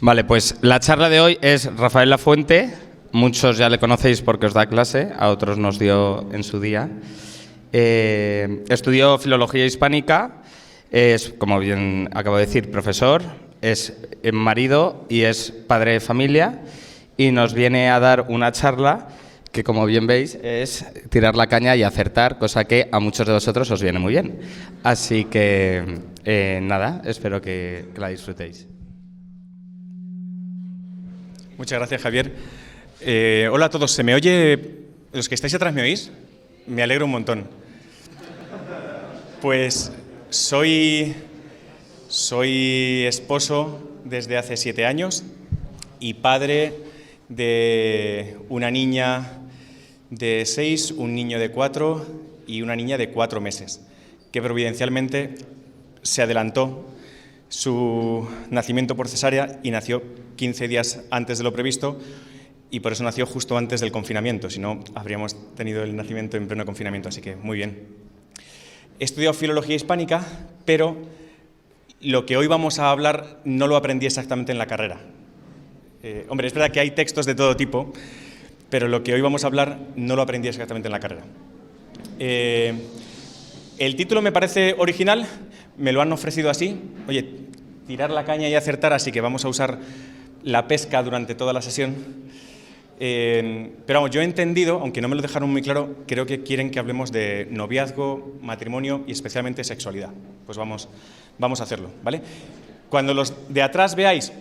Vale, pues la charla de hoy es Rafael Lafuente. Muchos ya le conocéis porque os da clase, a otros nos dio en su día. Eh, estudió filología hispánica, es, como bien acabo de decir, profesor, es marido y es padre de familia y nos viene a dar una charla que como bien veis es tirar la caña y acertar, cosa que a muchos de vosotros os viene muy bien. Así que eh, nada, espero que, que la disfrutéis. Muchas gracias, Javier. Eh, hola a todos, ¿se me oye? ¿Los que estáis atrás me oís? Me alegro un montón. Pues soy, soy esposo desde hace siete años y padre de una niña de seis, un niño de cuatro y una niña de cuatro meses, que providencialmente se adelantó su nacimiento por cesárea y nació 15 días antes de lo previsto y por eso nació justo antes del confinamiento, si no habríamos tenido el nacimiento en pleno confinamiento, así que muy bien. He estudiado filología hispánica, pero lo que hoy vamos a hablar no lo aprendí exactamente en la carrera. Eh, hombre, es verdad que hay textos de todo tipo, pero lo que hoy vamos a hablar no lo aprendí exactamente en la carrera. Eh, el título me parece original, me lo han ofrecido así. Oye, tirar la caña y acertar, así que vamos a usar la pesca durante toda la sesión. Eh, pero vamos, yo he entendido, aunque no me lo dejaron muy claro, creo que quieren que hablemos de noviazgo, matrimonio y especialmente sexualidad. Pues vamos, vamos a hacerlo, ¿vale? Cuando los de atrás veáis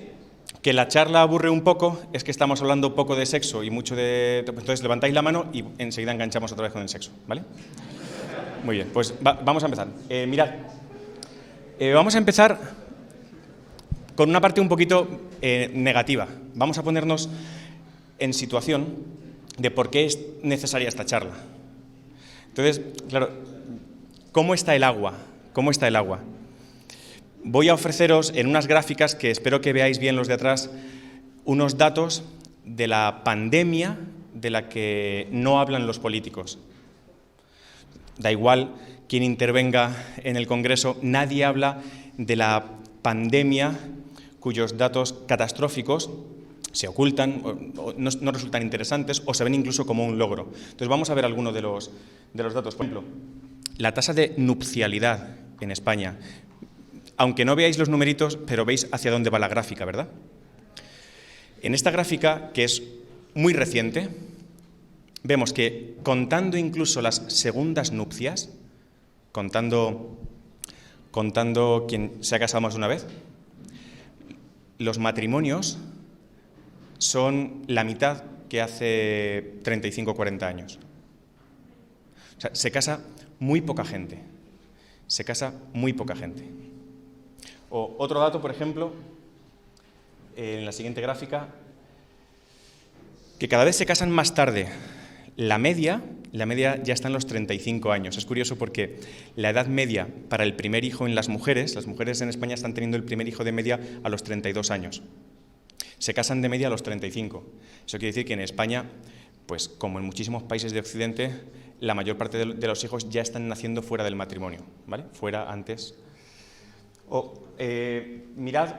que la charla aburre un poco, es que estamos hablando poco de sexo y mucho de... Entonces levantáis la mano y enseguida enganchamos otra vez con el sexo, ¿vale? Muy bien, pues vamos a empezar. Eh, mirad, eh, vamos a empezar con una parte un poquito eh, negativa. Vamos a ponernos en situación de por qué es necesaria esta charla. Entonces, claro, ¿cómo está el agua? ¿Cómo está el agua? Voy a ofreceros en unas gráficas que espero que veáis bien los de atrás, unos datos de la pandemia de la que no hablan los políticos. Da igual quién intervenga en el Congreso, nadie habla de la pandemia cuyos datos catastróficos se ocultan, no, resultan interesantes o se ven incluso como un logro. Entonces vamos a ver algunos de los, de los datos. Por ejemplo, la tasa de nupcialidad en España. Aunque no veáis los numeritos, pero veis hacia dónde va la gráfica, ¿verdad? En esta gráfica, que es muy reciente, vemos que contando incluso las segundas nupcias, contando, contando quien se ha casado más de una vez, los matrimonios son la mitad que hace 35 o 40 años. O sea, se casa muy poca gente. Se casa muy poca gente. O otro dato, por ejemplo, en la siguiente gráfica, que cada vez se casan más tarde. La media, la media ya está en los 35 años. Es curioso porque la edad media para el primer hijo en las mujeres, las mujeres en España están teniendo el primer hijo de media a los 32 años. Se casan de media a los 35. Eso quiere decir que en España, pues como en muchísimos países de Occidente, la mayor parte de los hijos ya están naciendo fuera del matrimonio, ¿vale? Fuera antes. O, eh, mirad,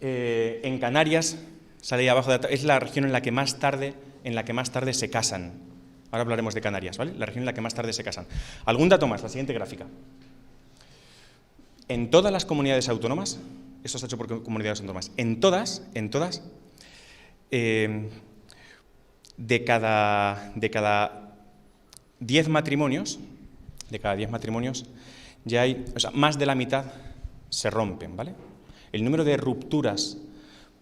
eh, en Canarias, sale ahí abajo, de, es la región en la que más tarde, en la que más tarde se casan. Ahora hablaremos de Canarias, ¿vale? La región en la que más tarde se casan. Algún dato más, la siguiente gráfica. En todas las comunidades autónomas, esto está hecho por comunidades autónomas. En todas, en todas, eh, de cada de cada 10 matrimonios, de cada 10 matrimonios, ya hay, o sea, más de la mitad se rompen, ¿vale? El número de rupturas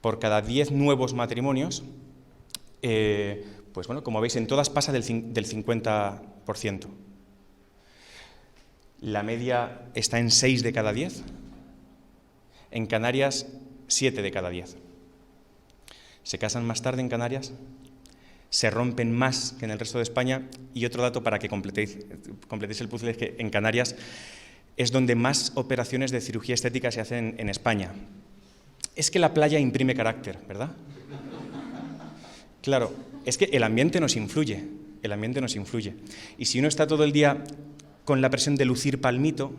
por cada 10 nuevos matrimonios, eh, pues bueno, como veis, en todas pasa del, del 50%. La media está en 6 de cada 10 en Canarias, 7 de cada 10. Se casan más tarde en Canarias, se rompen más que en el resto de España y otro dato para que completéis, completéis el puzzle es que en Canarias es donde más operaciones de cirugía estética se hacen en España. Es que la playa imprime carácter, ¿verdad? Claro, es que el ambiente nos influye, el ambiente nos influye. Y si uno está todo el día con la presión de lucir palmito,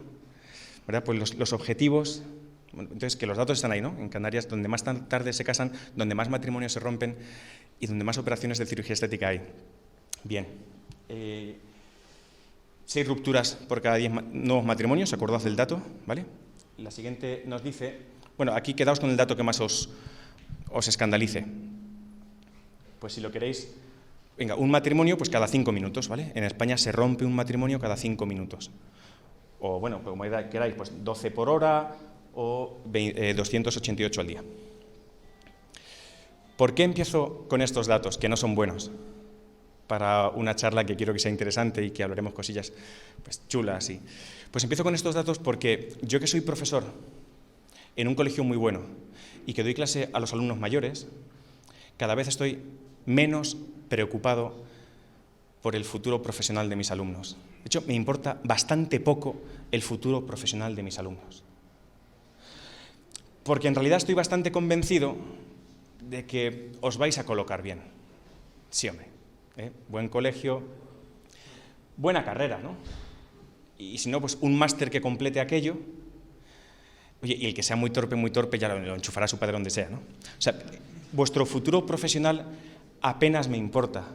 ¿verdad? Pues los, objetivos Entonces, que los datos están ahí, ¿no? En Canarias, donde más tarde se casan, donde más matrimonios se rompen y donde más operaciones de cirugía estética hay. Bien. Eh, seis rupturas por cada diez nuevos matrimonios, acordad del dato, ¿vale? La siguiente nos dice, bueno, aquí quedaos con el dato que más os, os escandalice. Pues si lo queréis, venga, un matrimonio pues cada cinco minutos, ¿vale? En España se rompe un matrimonio cada cinco minutos. O bueno, como queráis, pues 12 por hora o 288 eh, al día. ¿Por qué empiezo con estos datos que no son buenos? Para una charla que quiero que sea interesante y que hablaremos cosillas pues, chulas. Y... Pues empiezo con estos datos porque yo que soy profesor en un colegio muy bueno y que doy clase a los alumnos mayores, cada vez estoy menos preocupado por el futuro profesional de mis alumnos. De hecho, me importa bastante poco el futuro profesional de mis alumnos. Porque en realidad estoy bastante convencido de que os vais a colocar bien. Sí, hombre. ¿eh? Buen colegio, buena carrera, ¿no? Y si no, pues un máster que complete aquello. Oye, y el que sea muy torpe, muy torpe, ya lo, enchufará su padre donde sea, ¿no? O sea, vuestro futuro profesional apenas me importa.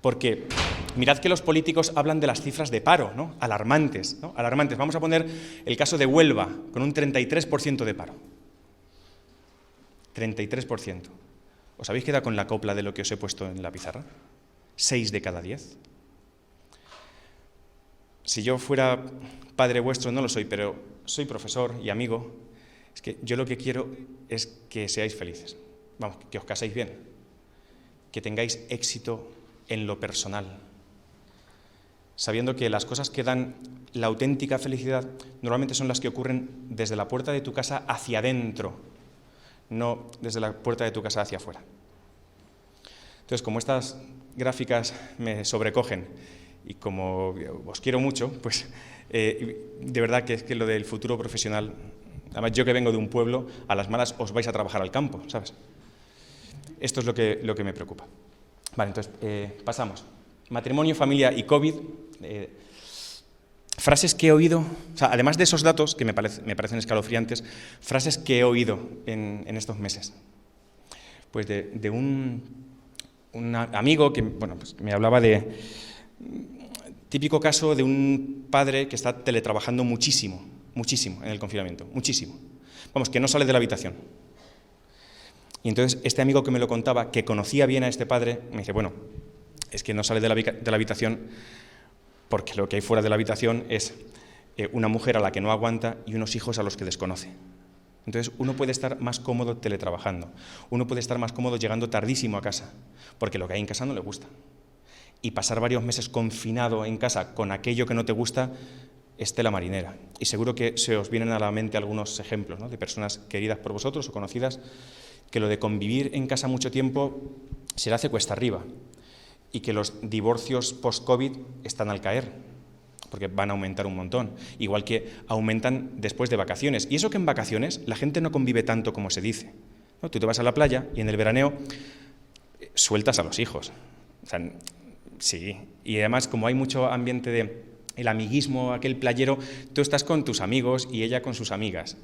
Porque mirad que los políticos hablan de las cifras de paro, ¿no? Alarmantes, ¿no? Alarmantes. Vamos a poner el caso de Huelva, con un 33% de paro. 33%. ¿Os habéis quedado con la copla de lo que os he puesto en la pizarra? ¿Seis de cada diez? Si yo fuera padre vuestro, no lo soy, pero soy profesor y amigo, es que yo lo que quiero es que seáis felices. Vamos, que os caséis bien, que tengáis éxito en lo personal, sabiendo que las cosas que dan la auténtica felicidad normalmente son las que ocurren desde la puerta de tu casa hacia adentro, no desde la puerta de tu casa hacia afuera. Entonces, como estas gráficas me sobrecogen y como os quiero mucho, pues eh, de verdad que es que lo del futuro profesional, además yo que vengo de un pueblo, a las malas os vais a trabajar al campo, ¿sabes? Esto es lo que, lo que me preocupa. Vale, entonces eh, pasamos. Matrimonio, familia y COVID. Eh, frases que he oído, además de esos datos que me, parecen escalofriantes, frases que he oído en, estos meses. Pues de, un, amigo que bueno, pues me hablaba de típico caso de un padre que está teletrabajando muchísimo, muchísimo en el confinamiento, muchísimo. Vamos, que no sale de la habitación. Y entonces este amigo que me lo contaba, que conocía bien a este padre, me dice, bueno, es que no sale de la, habitación porque lo que hay fuera de la habitación es eh, una mujer a la que no aguanta y unos hijos a los que desconoce. Entonces uno puede estar más cómodo teletrabajando, uno puede estar más cómodo llegando tardísimo a casa, porque lo que hay en casa no le gusta. Y pasar varios meses confinado en casa con aquello que no te gusta es tela marinera. Y seguro que se os vienen a la mente algunos ejemplos de personas queridas por vosotros o conocidas que lo de convivir en casa mucho tiempo se le hace cuesta arriba y que los divorcios post-COVID están al caer, porque van a aumentar un montón, igual que aumentan después de vacaciones. Y eso que en vacaciones la gente no convive tanto como se dice. Tú te vas a la playa y en el veraneo eh, sueltas a los hijos. sí, y además como hay mucho ambiente de el amiguismo, aquel playero, tú estás con tus amigos y ella con sus amigas.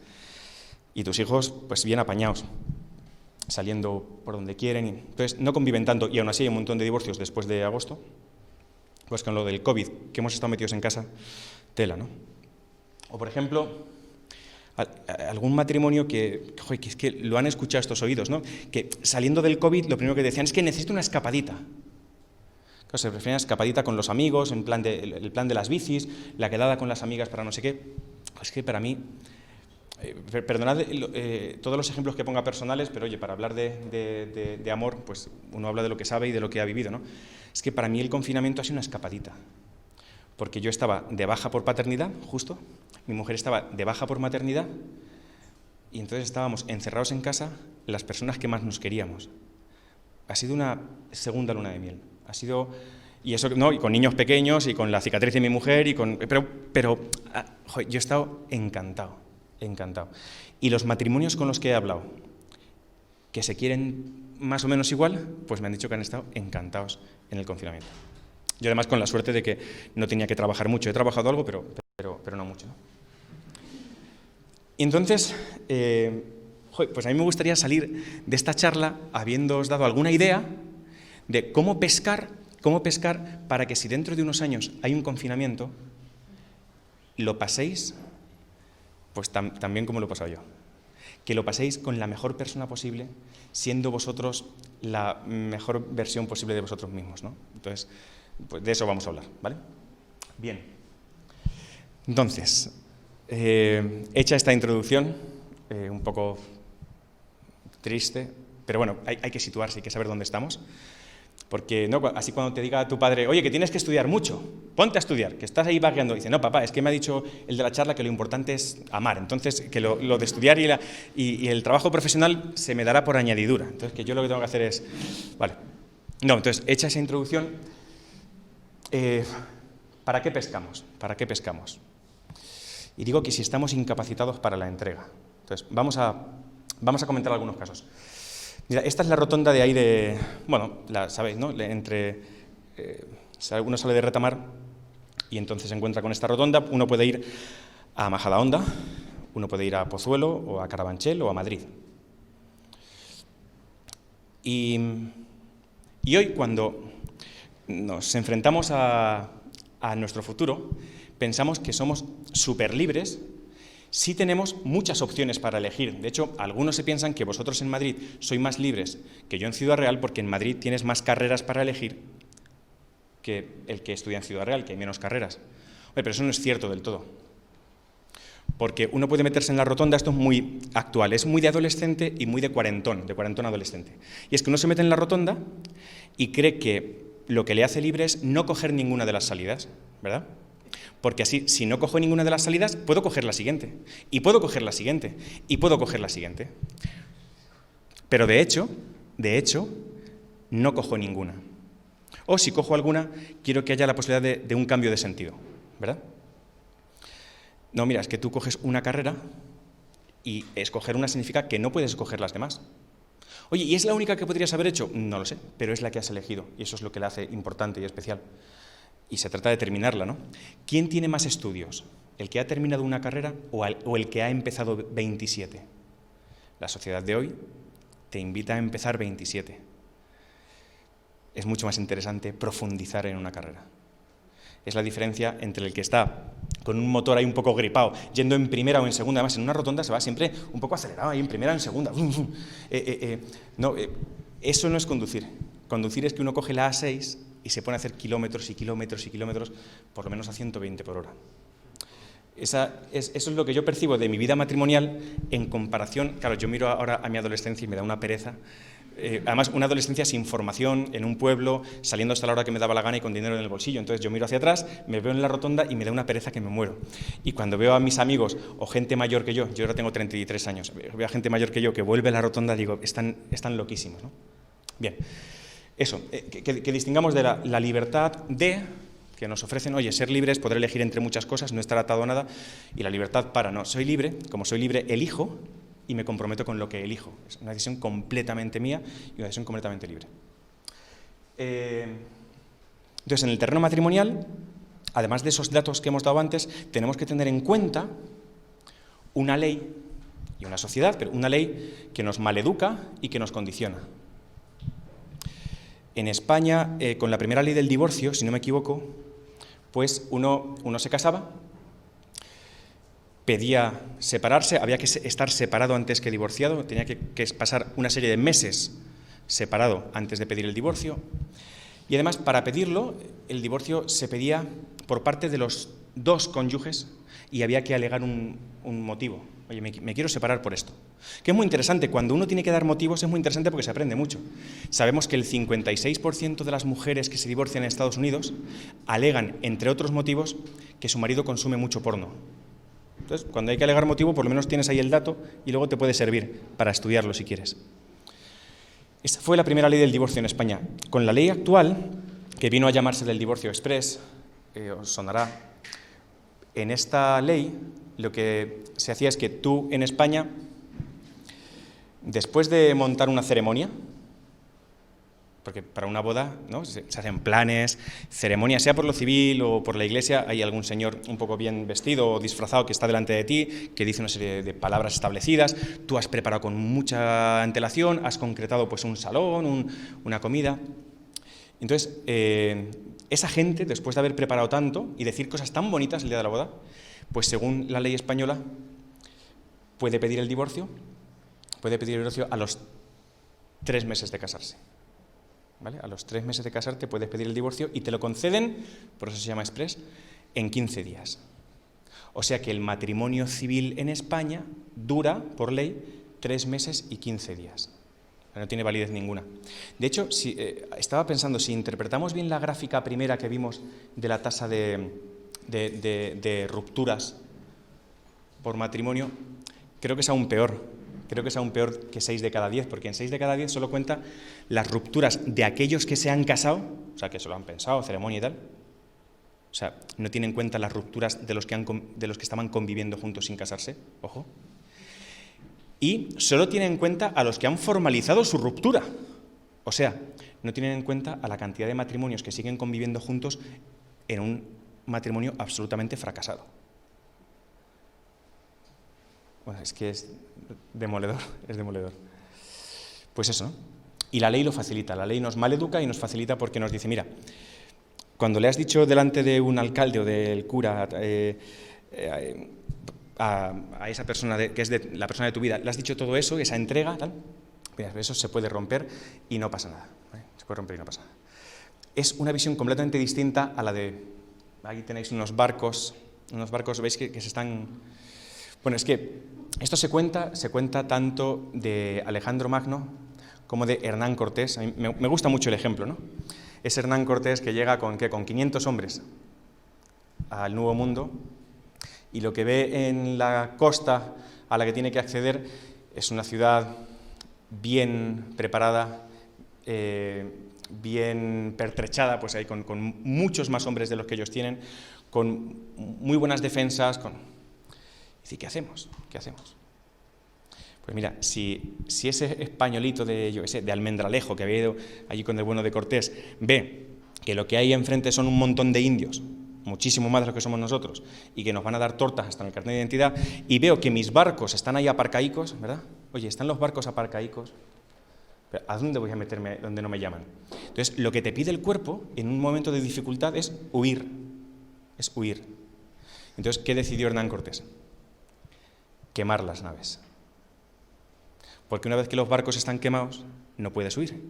Y tus hijos, pues bien apañados saliendo por donde quieren. Entonces, no conviven tanto y aún así hay un montón de divorcios después de agosto. Pues con lo del COVID, que hemos estado metidos en casa, tela, ¿no? O, por ejemplo, algún matrimonio que, que es que lo han escuchado estos oídos, ¿no? Que saliendo del COVID, lo primero que decían es que necesito una escapadita. Claro, se refieren a escapadita con los amigos, en plan de, el plan de las bicis, la quedada con las amigas para no sé qué. Es que para mí eh, perdonad eh, todos los ejemplos que ponga personales, pero oye, para hablar de, amor, pues uno habla de lo que sabe y de lo que ha vivido, ¿no? Es que para mí el confinamiento ha sido una escapadita, porque yo estaba de baja por paternidad, justo, mi mujer estaba de baja por maternidad, y entonces estábamos encerrados en casa las personas que más nos queríamos. Ha sido una segunda luna de miel. Ha sido y eso no y con niños pequeños y con la cicatriz de mi mujer y con pero pero ah, yo he estado encantado encantado. Y los matrimonios con los que he hablado, que se quieren más o menos igual, pues me han dicho que han estado encantados en el confinamiento. Yo además con la suerte de que no tenía que trabajar mucho. He trabajado algo, pero, pero, pero no mucho. Y entonces, eh, pues a mí me gustaría salir de esta charla habiéndoos dado alguna idea de cómo pescar, cómo pescar para que si dentro de unos años hay un confinamiento, lo paséis pues también como lo he pasado yo. Que lo paséis con la mejor persona posible, siendo vosotros la mejor versión posible de vosotros mismos. ¿no? Entonces, pues de eso vamos a hablar. ¿vale? Bien. Entonces, eh, hecha esta introducción, eh, un poco triste, pero bueno, hay, hay que situarse, hay que saber dónde estamos. Porque ¿no? así cuando te diga tu padre, oye, que tienes que estudiar mucho, ponte a estudiar, que estás ahí vagueando, dice, no, papá, es que me ha dicho el de la charla que lo importante es amar, entonces que lo, de estudiar y, y, el trabajo profesional se me dará por añadidura, entonces que yo lo que tengo que hacer es, vale, no, entonces, hecha esa introducción, eh, ¿para qué pescamos? ¿Para qué pescamos? Y digo que si estamos incapacitados para la entrega. Entonces, vamos a, vamos a comentar algunos casos. Mira, esta es la rotonda de ahí de, bueno, la sabéis, ¿no? Entre, eh, uno sale de Retamar y entonces se encuentra con esta rotonda, uno puede ir a Majadahonda, uno puede ir a Pozuelo o a Carabanchel o a Madrid. Y, y hoy cuando nos enfrentamos a, a nuestro futuro, pensamos que somos súper libres Sí tenemos muchas opciones para elegir. De hecho, algunos se piensan que vosotros en Madrid sois más libres que yo en Ciudad Real porque en Madrid tienes más carreras para elegir que el que estudia en Ciudad Real, que hay menos carreras. pero eso no es cierto del todo. Porque uno puede meterse en la rotonda, esto es muy actual, es muy de adolescente y muy de cuarentón, de cuarentón adolescente. Y es que uno se mete en la rotonda y cree que lo que le hace libre es no coger ninguna de las salidas, ¿verdad? Porque así, si no cojo ninguna de las salidas, puedo coger la siguiente. Y puedo coger la siguiente. Y puedo coger la siguiente. Pero de hecho, de hecho, no cojo ninguna. O si cojo alguna, quiero que haya la posibilidad de, un cambio de sentido. ¿Verdad? No, mira, es que tú coges una carrera y escoger una significa que no puedes escoger las demás. Oye, ¿y es la única que podrías haber hecho? No lo sé, pero es la que has elegido y eso es lo que la hace importante y especial y se trata de terminarla, ¿no? ¿Quién tiene más estudios? ¿El que ha terminado una carrera o, el que ha empezado 27? La sociedad de hoy te invita a empezar 27. Es mucho más interesante profundizar en una carrera. Es la diferencia entre el que está con un motor ahí un poco gripado, yendo en primera o en segunda, además en una rotonda se va siempre un poco acelerado, ahí en primera o en segunda. Eh, eh, eh, no, eso no es conducir. Conducir es que uno coge la A6 y se pone a hacer kilómetros y kilómetros y kilómetros, por lo menos a 120 por hora. Esa es, eso es lo que yo percibo de mi vida matrimonial en comparación, claro, yo miro ahora a mi adolescencia y me da una pereza. Eh, además, una adolescencia sin formación, en un pueblo, saliendo hasta la hora que me daba la gana y con dinero en el bolsillo. Entonces yo miro hacia atrás, me veo en la rotonda y me da una pereza que me muero. Y cuando veo a mis amigos o gente mayor que yo, yo ahora tengo 33 años, veo a gente mayor que yo que vuelve a la rotonda, digo, están, están loquísimos. ¿no? Bien. Eso, eh, que, distingamos de la, libertad de que nos ofrecen, oye, ser libres, poder elegir entre muchas cosas, no estar atado a nada, y la libertad para no, soy libre, como soy libre, elijo y me comprometo con lo que elijo. Es una decisión completamente mía y una decisión completamente libre. Eh, entonces, en el terreno matrimonial, además de esos datos que hemos dado antes, tenemos que tener en cuenta una ley y una sociedad, pero una ley que nos maleduca y que nos condiciona. En España, eh, con la primera ley del divorcio, si no me equivoco, pues uno, uno se casaba, pedía separarse, había que estar separado antes que divorciado, tenía que, pasar una serie de meses separado antes de pedir el divorcio. Y además, para pedirlo, el divorcio se pedía por parte de los dos cónyuges y había que alegar un motivo. Oye, me, quiero separar por esto. Que es muy interesante, cuando uno tiene que dar motivos es muy interesante porque se aprende mucho. Sabemos que el 56% de las mujeres que se divorcian en Estados Unidos alegan, entre otros motivos, que su marido consume mucho porno. Entonces, cuando hay que alegar motivo, por lo menos tienes ahí el dato y luego te puede servir para estudiarlo si quieres. Esa fue la primera ley del divorcio en España. Con la ley actual, que vino a llamarse del divorcio express, eh, os sonará, en esta ley lo que se hacía es que tú en España, después de montar una ceremonia, porque para una boda ¿no? se, hacen planes, ceremonias, sea por lo civil o por la iglesia, hay algún señor un poco bien vestido o disfrazado que está delante de ti, que dice una serie de palabras establecidas, tú has preparado con mucha antelación, has concretado pues un salón, una comida. Entonces, eh, esa gente, después de haber preparado tanto y decir cosas tan bonitas el día de la boda, pues según la ley española, puede pedir el divorcio, puede pedir el divorcio a los tres meses de casarse. A los tres meses de casarte puedes pedir el divorcio y te lo conceden, por eso se llama express, en 15 días. O sea que el matrimonio civil en España dura, por ley, tres meses y 15 días. No tiene validez ninguna. De hecho, si, eh, estaba pensando, si interpretamos bien la gráfica primera que vimos de la tasa de, de rupturas por matrimonio, creo que es aún peor, creo que es aún peor que 6 de cada 10, porque en 6 de cada 10 solo cuenta las rupturas de aquellos que se han casado, o sea, que se lo han pensado, ceremonia y tal. O sea, no tiene en cuenta las rupturas de los que, han, de los que estaban conviviendo juntos sin casarse, ojo. Y solo tiene en cuenta a los que han formalizado su ruptura. O sea, no tienen en cuenta a la cantidad de matrimonios que siguen conviviendo juntos en un matrimonio absolutamente fracasado. Bueno, es que es demoledor, es demoledor. Pues eso, ¿no? Y la ley lo facilita, la ley nos maleduca y nos facilita porque nos dice, mira, cuando le has dicho delante de un alcalde o del cura eh, a, esa persona que es de, la persona de tu vida, le has dicho todo eso, esa entrega, tal, eso se puede romper y no pasa nada. Se puede romper y no pasa nada. Es una visión completamente distinta a la de, aquí tenéis unos barcos, unos barcos, veis que se están bueno, es que esto se cuenta, se cuenta tanto de Alejandro Magno como de Hernán Cortés. me, gusta mucho el ejemplo, ¿no? Es Hernán Cortés que llega con, ¿qué? con 500 hombres al Nuevo Mundo y lo que ve en la costa a la que tiene que acceder es una ciudad bien preparada, eh, bien pertrechada, pues ahí con, muchos más hombres de los que ellos tienen, con muy buenas defensas, con ¿Y qué hacemos? ¿Qué hacemos? Pues mira, si, si ese españolito de, yo de Almendralejo, que había ido allí con el bueno de Cortés, ve que lo que hay enfrente son un montón de indios, muchísimo más de lo que somos nosotros, y que nos van a dar tortas hasta en el carnet de identidad, y veo que mis barcos están ahí aparcaicos, ¿verdad? Oye, están los barcos aparcaicos, ¿a dónde voy a meterme donde no me llaman? Entonces, lo que te pide el cuerpo en un momento de dificultad es huir, es huir. Entonces, ¿qué decidió Hernán Cortés? quemar las naves. Porque una vez que los barcos están quemados, no puedes huir.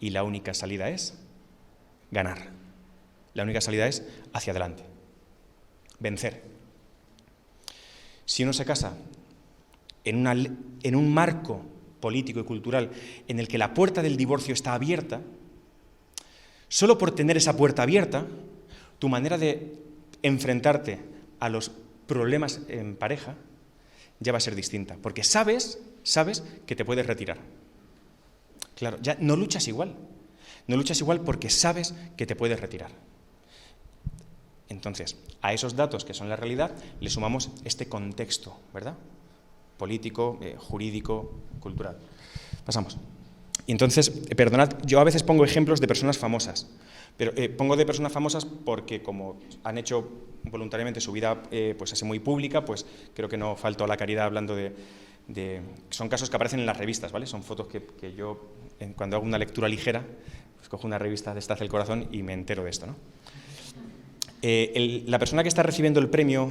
Y la única salida es ganar. La única salida es hacia adelante. Vencer. Si uno se casa en un marco político y cultural en el que la puerta del divorcio está abierta, solo por tener esa puerta abierta, tu manera de enfrentarte a los problemas en pareja ya va a ser distinta, porque sabes, sabes que te puedes retirar. Claro, ya no luchas igual. No luchas igual porque sabes que te puedes retirar. Entonces, a esos datos que son la realidad, le sumamos este contexto, ¿verdad? Político, eh, jurídico, cultural. Pasamos. Y entonces, eh, perdonad, yo a veces pongo ejemplos de personas famosas. Pero eh, pongo de personas famosas porque como han hecho voluntariamente su vida pues así muy pública, pues creo que no falto a la caridad hablando de, Son casos que aparecen en las revistas, ¿vale? Son fotos que, yo, cuando hago una lectura ligera, pues cojo una revista de Estaz el Corazón y me entero de esto, ¿no? La persona que está recibiendo el premio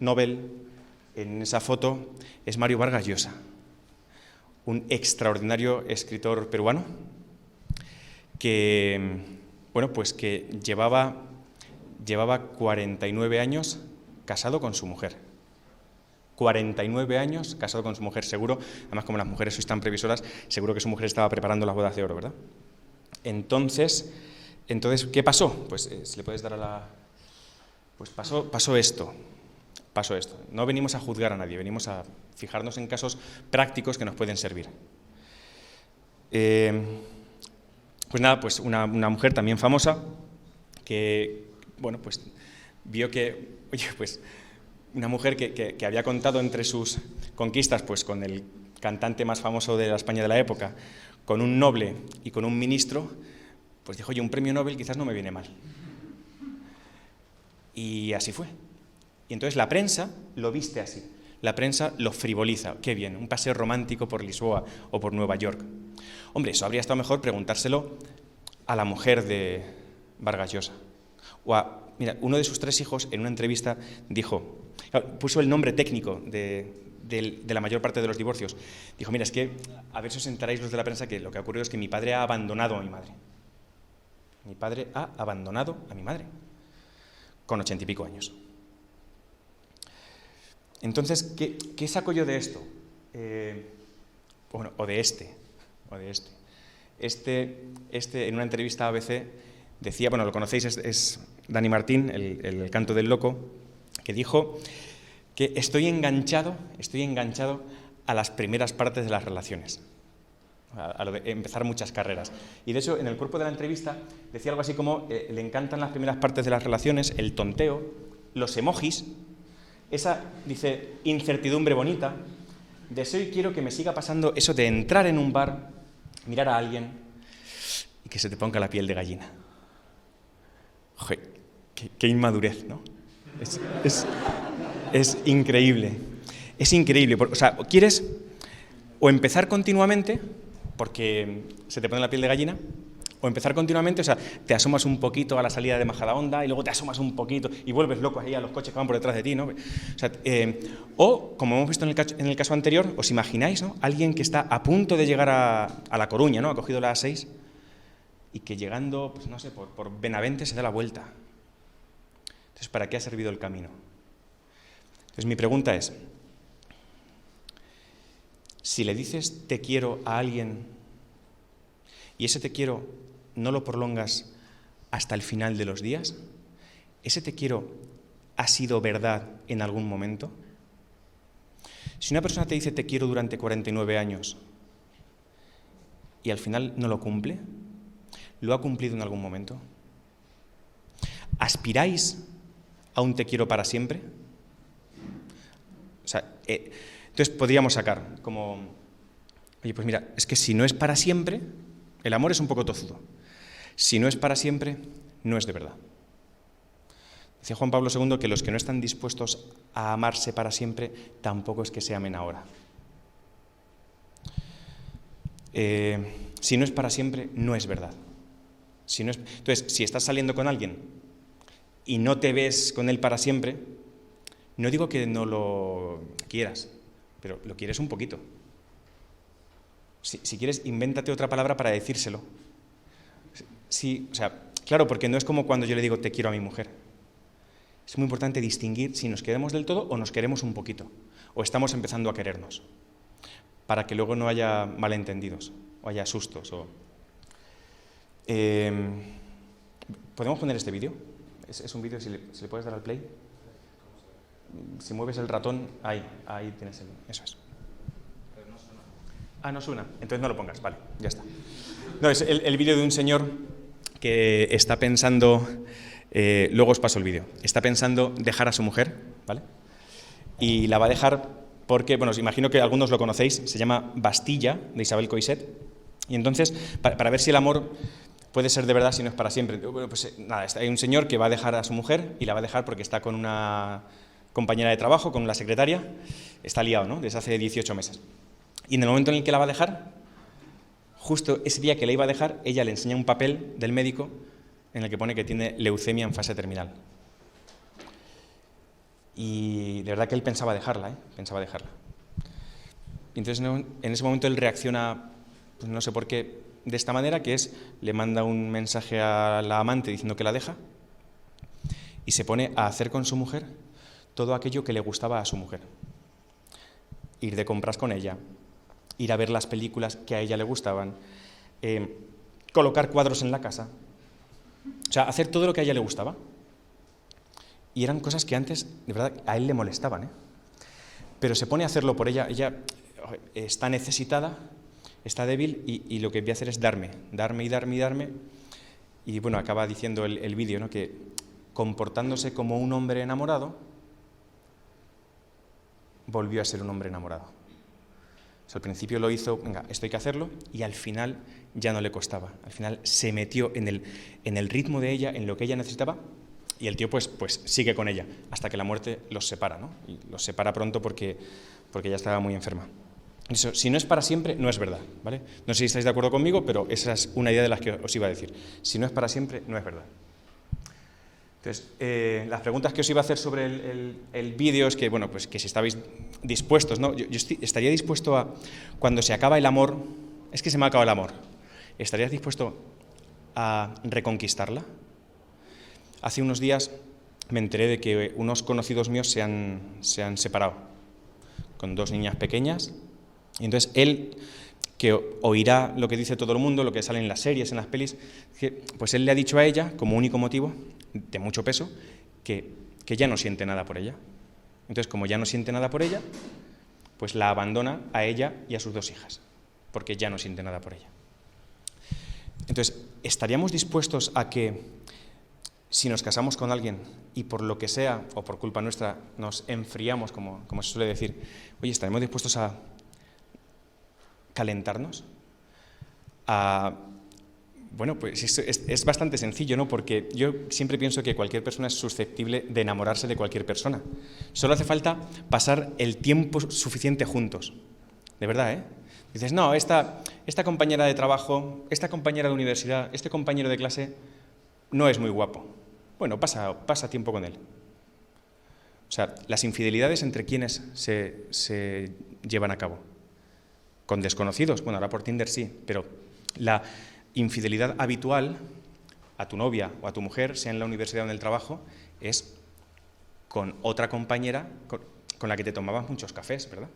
Nobel en esa foto es Mario Vargas Llosa, un extraordinario escritor peruano que bueno, pues que llevaba, llevaba 49 años casado con su mujer. 49 años casado con su mujer, seguro, además como las mujeres sois tan previsoras, seguro que su mujer estaba preparando las bodas de oro, ¿verdad? Entonces, entonces ¿qué pasó? Pues eh, si le puedes dar a la... Pues pasó, pasó esto, esto. No venimos a juzgar a nadie, venimos a fijarnos en casos prácticos que nos pueden servir. Eh, pues nada, pues una, mujer también famosa que, bueno, pues vio que, oye, pues una mujer que, había contado entre sus conquistas, pues con el cantante más famoso de la España de la época, con un noble y con un ministro, pues dijo, oye, un premio Nobel quizás no me viene mal. Y así fue. Y entonces la prensa lo viste así. La prensa lo frivoliza. Qué bien, un paseo romántico por Lisboa o por Nueva York. Hombre, eso habría estado mejor preguntárselo a la mujer de Vargas Llosa. O a, mira, uno de sus tres hijos en una entrevista dijo, puso el nombre técnico de, la mayor parte de los divorcios. Dijo, mira, es que a ver si os enteráis los de la prensa que lo que ha ocurrido es que mi padre ha abandonado a mi madre. Mi padre ha abandonado a mi madre con ochenta y pico años. Entonces, ¿qué, saco yo de esto? Eh, bueno, o de este, o de este. Este, este en una entrevista a ABC, decía, bueno, lo conocéis, es, Dani Martín, el, canto del loco, que dijo que estoy enganchado, estoy enganchado a las primeras partes de las relaciones, a, de empezar muchas carreras. Y de hecho, en el cuerpo de la entrevista decía algo así como, eh, le encantan las primeras partes de las relaciones, el tonteo, los emojis, esa, dice, incertidumbre bonita, deseo y quiero que me siga pasando eso de entrar en un bar, mirar a alguien y que se te ponga la piel de gallina. Joder, qué, inmadurez, ¿no? Es, increíble, es increíble. O sea, quieres o empezar continuamente, porque se te pone la piel de gallina, o empezar continuamente, o sea, te asomas un poquito a la salida de Majadahonda y luego te asomas un poquito y vuelves loco ahí a los coches que van por detrás de ti, ¿no? O, eh, como hemos visto en el, caso, en el, caso, anterior, os imagináis, ¿no? Alguien que está a punto de llegar a, a La Coruña, ¿no? Ha cogido la A6 y que llegando, pues no sé, por, por Benavente se da la vuelta. Entonces, ¿para qué ha servido el camino? Entonces, mi pregunta es, si le dices te quiero a alguien y ese te quiero no lo prolongas hasta el final de los días? ¿Ese te quiero ha sido verdad en algún momento? Si una persona te dice te quiero durante 49 años y al final no lo cumple, ¿lo ha cumplido en algún momento? ¿Aspiráis a un te quiero para siempre? O sea, eh, entonces podríamos sacar como, oye, pues mira, es que si no es para siempre, el amor es un poco tozudo. Si no es para siempre, no es de verdad. Decía Juan Pablo II que los que no están dispuestos a amarse para siempre, tampoco es que se amen ahora. Eh, si no es para siempre, no es verdad. Si no es... Entonces, si estás saliendo con alguien y no te ves con él para siempre, no digo que no lo quieras, pero lo quieres un poquito. Si, si quieres, invéntate otra palabra para decírselo. Sí, o sea, claro, porque no es como cuando yo le digo te quiero a mi mujer. Es muy importante distinguir si nos queremos del todo o nos queremos un poquito, o estamos empezando a querernos, para que luego no haya malentendidos, o haya sustos. Em, ¿Podemos poner este vídeo? Es, un vídeo, si, le, puedes dar al play. Si mueves el ratón, ahí, ahí tienes el... Eso es. Ah, no suena. Entonces no lo pongas, vale, ya está. No, es el, el vídeo de un señor que está pensando, eh, luego os paso el vídeo, está pensando dejar a su mujer, ¿vale? Y la va a dejar porque, bueno, os imagino que algunos lo conocéis, se llama Bastilla, de Isabel Coiset, y entonces, para, ver si el amor puede ser de verdad si no es para siempre, bueno, pues eh, nada, hay un señor que va a dejar a su mujer y la va a dejar porque está con una compañera de trabajo, con la secretaria, está liado, ¿no? Desde hace 18 meses. Y en el momento en el que la va a dejar, justo ese día que le iba a dejar, ella le enseña un papel del médico en el que pone que tiene leucemia en fase terminal. Y de verdad que él pensaba dejarla, ¿eh? pensaba dejarla. Entonces en ese momento él reacciona, pues no sé por qué, de esta manera, que es, le manda un mensaje a la amante diciendo que la deja y se pone a hacer con su mujer todo aquello que le gustaba a su mujer. Ir de compras con ella, ir a ver las películas que a ella le gustaban, eh, colocar cuadros en la casa, o sea, hacer todo lo que a ella le gustaba. Y eran cosas que antes, de verdad, a él le molestaban. ¿eh? Pero se pone a hacerlo por ella. Ella está necesitada, está débil y, lo que voy a hacer es darme, darme y darme y darme. Y bueno, acaba diciendo el, el vídeo, ¿no? que comportándose como un hombre enamorado, volvió a ser un hombre enamorado. Al principio lo hizo, venga, esto hay que hacerlo, y al final ya no le costaba. Al final se metió en el, en el ritmo de ella, en lo que ella necesitaba, y el tío pues, pues sigue con ella, hasta que la muerte los separa, ¿no? Y los separa pronto porque, porque ella estaba muy enferma. Eso, si no es para siempre, no es verdad, ¿vale? No sé si estáis de acuerdo conmigo, pero esa es una idea de las que os iba a decir. Si no es para siempre, no es verdad. Entonces, eh, las preguntas que os iba a hacer sobre el, vídeo es que, bueno, pues que si estabais dispuestos, ¿no? Yo, estaría dispuesto a, cuando se acaba el amor, es que se me ha acabado el amor, ¿estarías dispuesto a reconquistarla? Hace unos días me enteré de que unos conocidos míos se han, se han separado con dos niñas pequeñas y entonces él, que oirá lo que dice todo el mundo, lo que sale en las series, en las pelis, pues él le ha dicho a ella, como único motivo, de mucho peso, que, que ya no siente nada por ella. Entonces, como ya no siente nada por ella, pues la abandona a ella y a sus dos hijas, porque ya no siente nada por ella. Entonces, ¿estaríamos dispuestos a que si nos casamos con alguien y por lo que sea, o por culpa nuestra, nos enfriamos, como, como se suele decir, oye, ¿estaremos dispuestos a calentarnos? bueno, pues es, bastante sencillo, ¿no? Porque yo siempre pienso que cualquier persona es susceptible de enamorarse de cualquier persona. Solo hace falta pasar el tiempo suficiente juntos. De verdad, ¿eh? Dices, no, esta, esta compañera de trabajo, esta compañera de universidad, este compañero de clase no es muy guapo. Bueno, pasa, pasa tiempo con él. O sea, las infidelidades entre quienes se llevan a cabo. Con desconocidos, bueno, ahora por Tinder sí, pero la infidelidad habitual a tu novia o a tu mujer, sea en la universidad o en el trabajo, es con otra compañera con, la que te tomabas muchos cafés, ¿verdad?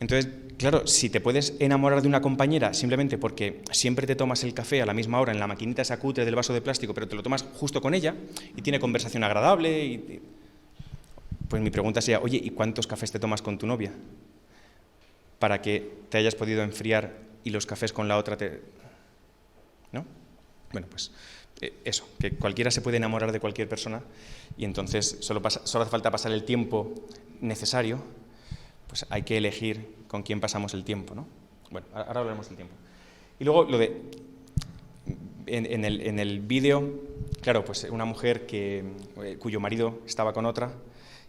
Entonces, claro, si te puedes enamorar de una compañera simplemente porque siempre te tomas el café a la misma hora en la maquinita esa cutre del vaso de plástico, pero te lo tomas justo con ella y tiene conversación agradable, y, pues mi pregunta sería, oye, ¿y cuántos cafés te tomas con tu novia? Para que te hayas podido enfriar y los cafés con la otra te... ¿No? Bueno, pues eh, eso, que cualquiera se puede enamorar de cualquier persona y entonces solo, solo hace falta pasar el tiempo necesario, pues hay que elegir con quién pasamos el tiempo, ¿no? Bueno, ahora hablaremos del tiempo. Y luego lo de... En, el, en el vídeo, claro, pues una mujer que, eh, cuyo marido estaba con otra,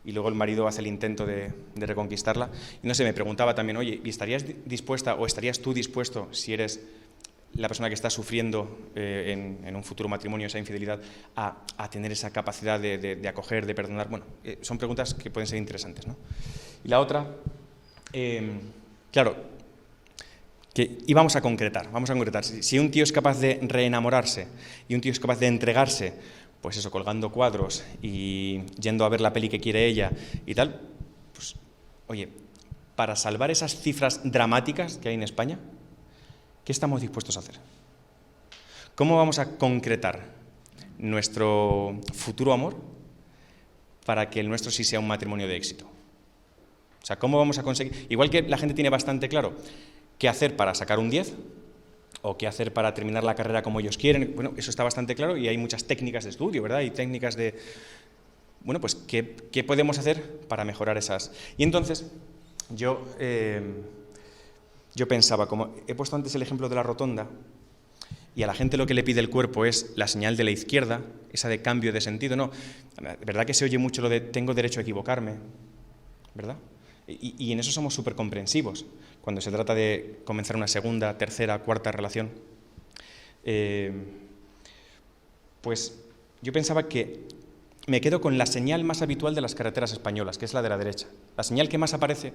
y luego el marido hace el intento de, reconquistarla. Y no sé, me preguntaba también, oye, ¿y estarías dispuesta o estarías tú dispuesto, si eres la persona que está sufriendo eh, en, un futuro matrimonio esa infidelidad, a, tener esa capacidad de, acoger, de perdonar? Bueno, eh, son preguntas que pueden ser interesantes. ¿no? Y la otra, em, claro, que íbamos a concretar, vamos a concretar. Si un tío es capaz de reenamorarse y un tío es capaz de entregarse pues eso, colgando cuadros y yendo a ver la peli que quiere ella y tal, pues, oye, para salvar esas cifras dramáticas que hay en España, ¿qué estamos dispuestos a hacer? ¿Cómo vamos a concretar nuestro futuro amor para que el nuestro sí sea un matrimonio de éxito? O sea, ¿cómo vamos a conseguir? Igual que la gente tiene bastante claro qué hacer para sacar un 10, o qué hacer para terminar la carrera como ellos quieren. Bueno, eso está bastante claro y hay muchas técnicas de estudio, ¿verdad? Y técnicas de... Bueno, pues, ¿qué, podemos hacer para mejorar esas? Y entonces, yo, eh, yo pensaba, como he puesto antes el ejemplo de la rotonda, y a la gente lo que le pide el cuerpo es la señal de la izquierda, esa de cambio de sentido, no. ¿Verdad que se oye mucho lo de tengo derecho a equivocarme? ¿Verdad? Y, y en eso somos súper comprensivos cuando se trata de comenzar una segunda, tercera, cuarta relación, eh, pues yo pensaba que me quedo con la señal más habitual de las carreteras españolas, que es la de la derecha. La señal que más aparece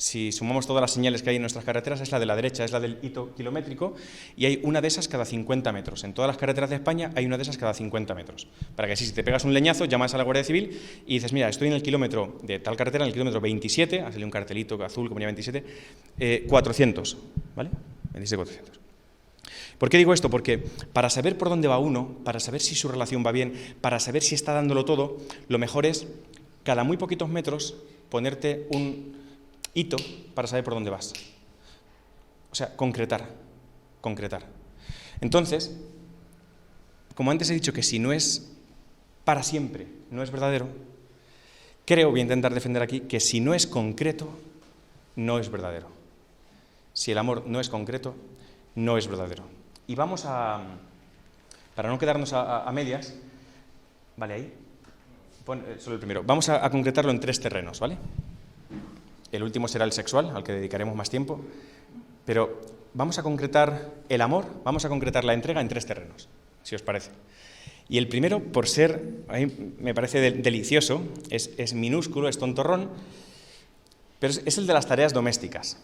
si sumamos todas las señales que hay en nuestras carreteras, es la de la derecha, es la del hito kilométrico, y hay una de esas cada 50 metros. En todas las carreteras de España hay una de esas cada 50 metros. Para que así, si te pegas un leñazo, llamas a la Guardia Civil y dices, mira, estoy en el kilómetro de tal carretera, en el kilómetro 27, ha salido un cartelito azul como 27, 400, ¿vale? 27, 400. ¿Por qué digo esto? Porque para saber por dónde va uno, para saber si su relación va bien, para saber si está dándolo todo, lo mejor es, cada muy poquitos metros, ponerte un hito para saber por dónde vas. O sea, concretar, concretar. Entonces, como antes he dicho que si no es para siempre, no es verdadero, creo, voy a intentar defender aquí, que si no es concreto, no es verdadero. Si el amor no es concreto, no es verdadero. Y vamos a, para no quedarnos a, medias, ¿vale ahí? Eh, solo el primero. Vamos a concretarlo en tres terrenos, ¿vale? El último será el sexual, al que dedicaremos más tiempo, pero vamos a concretar el amor, vamos a concretar la entrega en tres terrenos, si os parece. Y el primero, por ser, a mí me parece delicioso, es, minúsculo, es tontorrón, pero es, el de las tareas domésticas.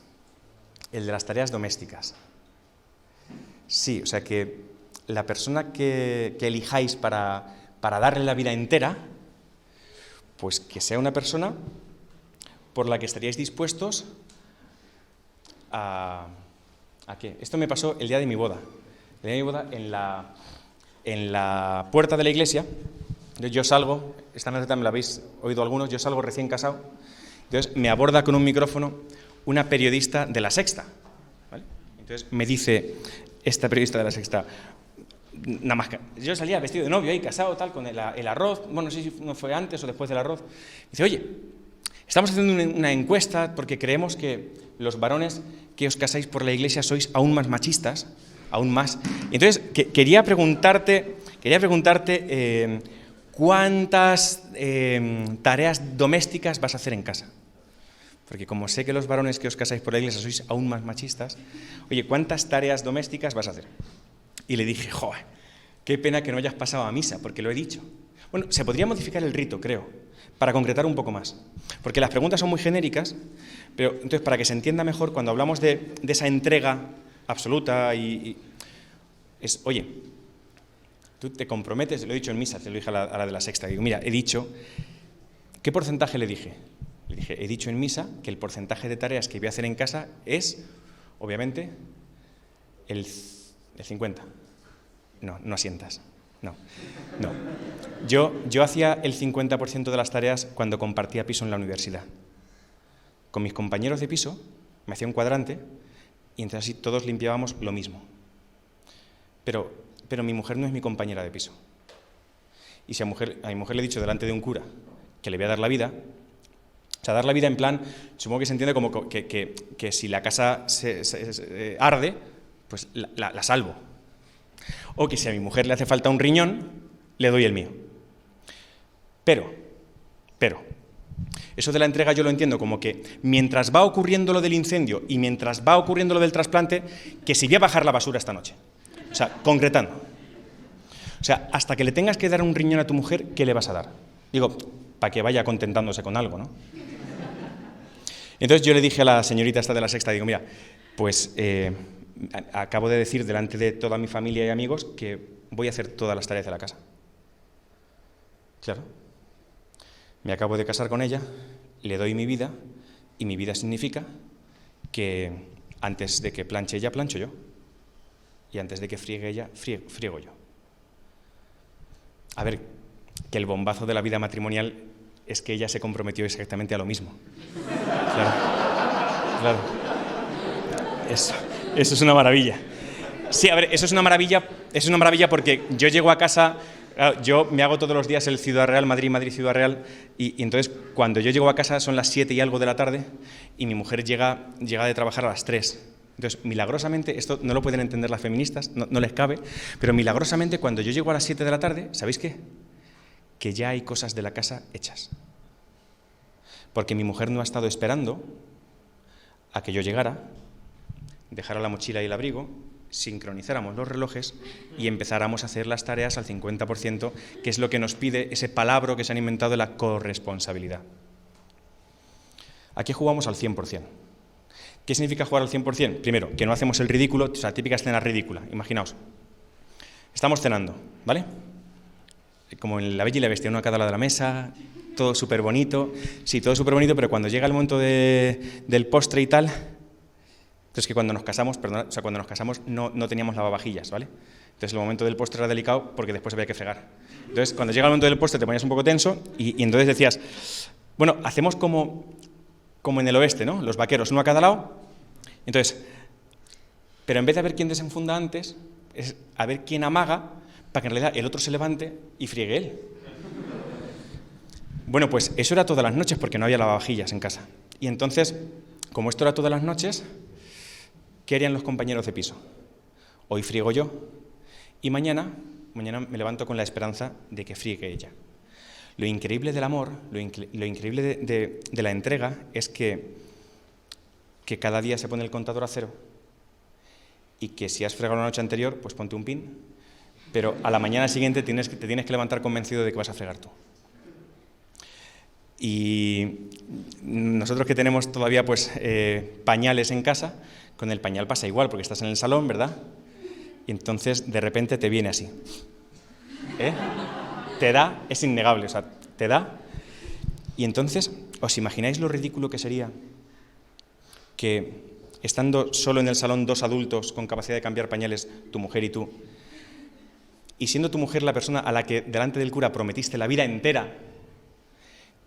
El de las tareas domésticas. Sí, o sea que la persona que, elijáis para, para darle la vida entera, pues que sea una persona por la que estaríais dispuestos a... ¿A qué? Esto me pasó el día de mi boda. El día de mi boda en la, en la puerta de la iglesia, yo salgo, esta anécdota me la habéis oído algunos, yo salgo recién casado, entonces me aborda con un micrófono una periodista de la sexta. Entonces me dice esta periodista de la sexta, nada más que, yo salía vestido de novio ahí, casado, tal, con el, arroz, bueno, no sé si fue antes o después del arroz. Dice, oye, estamos haciendo una encuesta porque creemos que los varones que os casáis por la iglesia sois aún más machistas aún más. Entonces, quería preguntarte, quería preguntarte eh, cuántas eh, tareas domésticas vas a hacer en casa. Porque como sé que los varones que os casáis por la iglesia sois aún más machistas, oye, ¿cuántas tareas domésticas vas a hacer? Y le dije, joder, qué pena que no hayas pasado a misa, porque lo he dicho. Bueno, se podría modificar el rito, creo, para concretar un poco más. Porque las preguntas son muy genéricas, pero entonces para que se entienda mejor, cuando hablamos de, esa entrega absoluta y, es, oye, tú te comprometes, lo he dicho en misa, te lo dije a la, de la sexta, digo, mira, he dicho, ¿qué porcentaje le dije? Le dije, he dicho en misa que el porcentaje de tareas que voy a hacer en casa es, obviamente, el, el 50. No, no asientas. No, no. Yo, yo hacía el 50% de las tareas cuando compartía piso en la universidad. Con mis compañeros de piso me hacía un cuadrante y entonces así todos limpiábamos lo mismo. Pero, pero mi mujer no es mi compañera de piso. Y si a, mujer, a mi mujer le he dicho delante de un cura que le voy a dar la vida, o sea, dar la vida en plan, supongo que se entiende como que, que, que si la casa se, eh, arde, pues la salvo. O que si a mi mujer le hace falta un riñón, le doy el mío. Pero, pero, eso de la entrega yo lo entiendo como que mientras va ocurriendo lo del incendio y mientras va ocurriendo lo del trasplante, que si voy a bajar la basura esta noche. O sea, concretando. O sea, hasta que le tengas que dar un riñón a tu mujer, ¿qué le vas a dar? Digo, para que vaya contentándose con algo, ¿no? Entonces yo le dije a la señorita esta de la sexta, digo, mira, pues eh, acabo de decir delante de toda mi familia y amigos que voy a hacer todas las tareas de la casa. Claro, me acabo de casar con ella, le doy mi vida y mi vida significa que antes de que planche ella, plancho yo. Y antes de que friegue ella, friego, yo. A ver, que el bombazo de la vida matrimonial es que ella se comprometió exactamente a lo mismo. Claro, claro. Eso, eso es una maravilla. Sí, a ver, eso es una maravilla, es una maravilla porque yo llego a casa yo me hago todos los días el Ciudad Real, Madrid, Madrid, Ciudad Real, y, entonces cuando yo llego a casa son las 7 y algo de la tarde y mi mujer llega, llega de trabajar a las 3. Entonces, milagrosamente, esto no lo pueden entender las feministas, no, no les cabe, pero milagrosamente cuando yo llego a las 7 de la tarde, ¿sabéis qué? Que ya hay cosas de la casa hechas. Porque mi mujer no ha estado esperando a que yo llegara, dejara la mochila y el abrigo, sincronizáramos los relojes y empezáramos a hacer las tareas al 50%, que es lo que nos pide ese palabra que se han inventado de la corresponsabilidad. Aquí jugamos al 100%. ¿Qué significa jugar al 100%? Primero, que no hacemos el ridículo, o sea, típica escena ridícula, imaginaos. Estamos cenando, ¿vale? Como en La Bella y la Bestia, uno a cada lado de la mesa, todo súper bonito. Sí, todo súper bonito, pero cuando llega el momento del postre y tal, entonces que cuando nos casamos, o sea, cuando nos casamos no, no teníamos lavavajillas, ¿vale? Entonces el momento del postre era delicado porque después había que fregar. Entonces cuando llega el momento del postre te ponías un poco tenso y, entonces decías, bueno, hacemos como, como en el oeste, ¿no? Los vaqueros, uno a cada lado. Entonces, pero en vez de ver quién desenfunda antes, es a ver quién amaga para que en realidad el otro se levante y friegue él. Bueno, pues eso era todas las noches porque no había lavavajillas en casa. Y entonces como esto era todas las noches, ¿qué harían los compañeros de piso? Hoy friego yo y mañana, mañana me levanto con la esperanza de que friegue ella. Lo increíble del amor, lo, increíble de, la entrega es que, que cada día se pone el contador a cero y que si has fregado la noche anterior, pues ponte un pin, pero a la mañana siguiente tienes, te tienes que levantar convencido de que vas a fregar tú. Y nosotros que tenemos todavía pues, eh, pañales en casa, con el pañal pasa igual, porque estás en el salón, ¿verdad? Y entonces de repente te viene así. ¿Eh? Te da, es innegable, o sea, te da. Y entonces, ¿os imagináis lo ridículo que sería que estando solo en el salón dos adultos con capacidad de cambiar pañales, tu mujer y tú, y siendo tu mujer la persona a la que delante del cura prometiste la vida entera,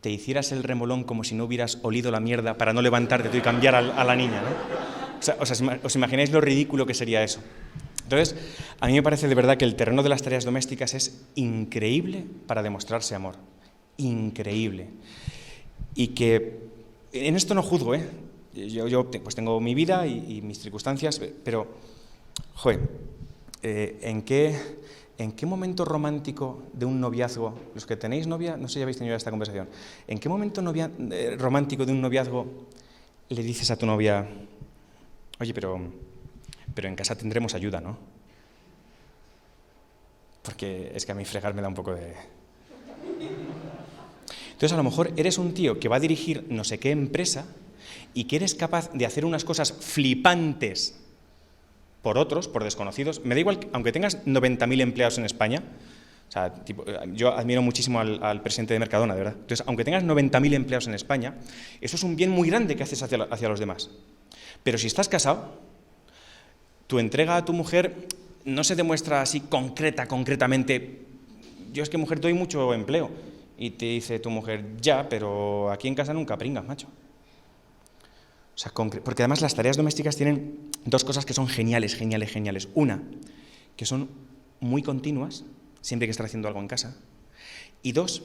te hicieras el remolón como si no hubieras olido la mierda para no levantarte tú y cambiar a, la niña, ¿no? O sea, os, imagináis lo ridículo que sería eso? Entonces, a mí me parece de verdad que el terreno de las tareas domésticas es increíble para demostrarse amor. Increíble. Y que en esto no juzgo, ¿eh? Yo, pues tengo mi vida y, mis circunstancias, pero, joder, eh, ¿en qué ¿en qué momento romántico de un noviazgo, los que tenéis novia, no sé si habéis tenido esta conversación, ¿en qué momento eh, romántico de un noviazgo le dices a tu novia, oye, pero, pero en casa tendremos ayuda, ¿no? Porque es que a mí fregar me da un poco de... Entonces a lo mejor eres un tío que va a dirigir no sé qué empresa y que eres capaz de hacer unas cosas flipantes por otros, por desconocidos. Me da igual, aunque tengas 90.000 empleados en España, o sea, yo admiro muchísimo al, presidente de Mercadona, de verdad. Entonces, aunque tengas 90.000 empleados en España, eso es un bien muy grande que haces hacia, hacia los demás. Pero si estás casado, tu entrega a tu mujer no se demuestra así concreta, concretamente. Yo es que mujer doy mucho empleo. Y te dice tu mujer, ya, pero aquí en casa nunca pringas, macho porque además las tareas domésticas tienen dos cosas que son geniales, geniales, geniales. Una, que son muy continuas, siempre que estar haciendo algo en casa. Y dos,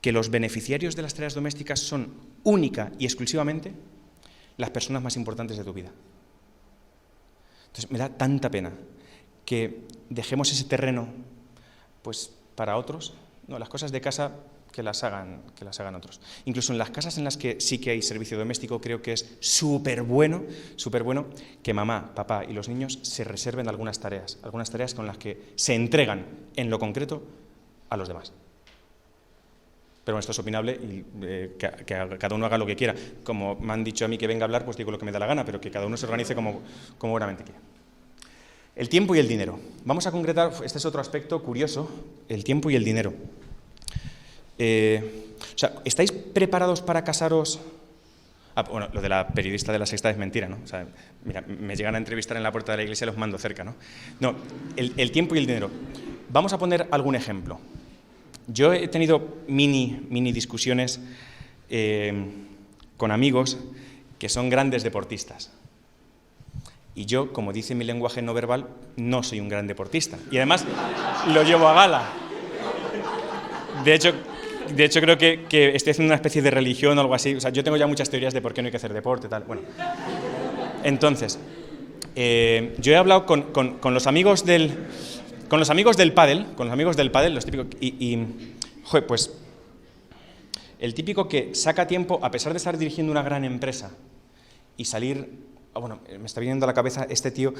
que los beneficiarios de las tareas domésticas son única y exclusivamente las personas más importantes de tu vida. Entonces me da tanta pena que dejemos ese terreno pues para otros. No, las cosas de casa que las hagan, que las hagan otros. Incluso en las casas en las que sí que hay servicio doméstico, creo que es súper bueno, súper bueno que mamá, papá y los niños se reserven algunas tareas, algunas tareas con las que se entregan en lo concreto a los demás. Pero esto es opinable y eh, que, cada uno haga lo que quiera. Como me han dicho a mí que venga a hablar, pues digo lo que me da la gana, pero que cada uno se organice como, como buenamente quiera. El tiempo y el dinero. Vamos a concretar, este es otro aspecto curioso, el tiempo y el dinero. Eh, o sea, ¿estáis preparados para casaros? Ah, bueno, lo de la periodista de la sexta es mentira, ¿no? O sea, mira, me llegan a entrevistar en la puerta de la iglesia y los mando cerca, ¿no? No, el, tiempo y el dinero. Vamos a poner algún ejemplo. Yo he tenido mini, mini discusiones eh, con amigos que son grandes deportistas. Y yo, como dice mi lenguaje no verbal, no soy un gran deportista. Y además lo llevo a gala. De hecho, de hecho, creo que, estoy haciendo una especie de religión o algo así. O sea, yo tengo ya muchas teorías de por qué no hay que hacer deporte, tal. Bueno, entonces, eh, yo he hablado con, los amigos del, con los amigos del pádel, con los amigos del pádel, los típicos, y, y pues, el típico que saca tiempo, a pesar de estar dirigiendo una gran empresa y salir Ah, bueno, me está viniendo a la cabeza este tío,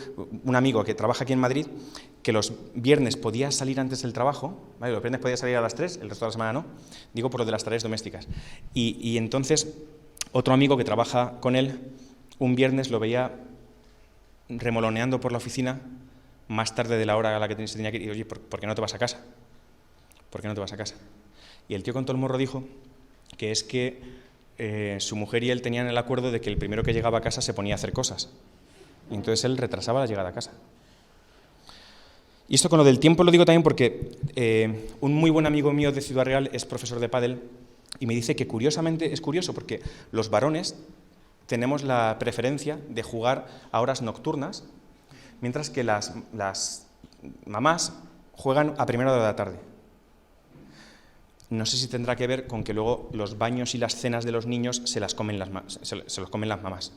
un amigo que trabaja aquí en Madrid, que los viernes podía salir antes del trabajo, los viernes podía salir a las 3, el resto de la semana no, digo por lo de las tareas domésticas. Y, entonces, otro amigo que trabaja con él, un viernes lo veía remoloneando por la oficina más tarde de la hora a la que se tenía que ir, y oye, ¿por, qué no te vas a casa? ¿Por qué no te vas a casa? Y el tío con todo el morro dijo que es que eh, su mujer y él tenían el acuerdo de que el primero que llegaba a casa se ponía a hacer cosas. Y entonces él retrasaba la llegada a casa. Y esto con lo del tiempo lo digo también porque eh, un muy buen amigo mío de Ciudad Real es profesor de pádel y me dice que curiosamente es curioso porque los varones tenemos la preferencia de jugar a horas nocturnas, mientras que las, las mamás juegan a primera hora de la tarde. no sé si tendrá que ver con que luego los baños y las cenas de los niños se, las comen las, se, los comen las mamás.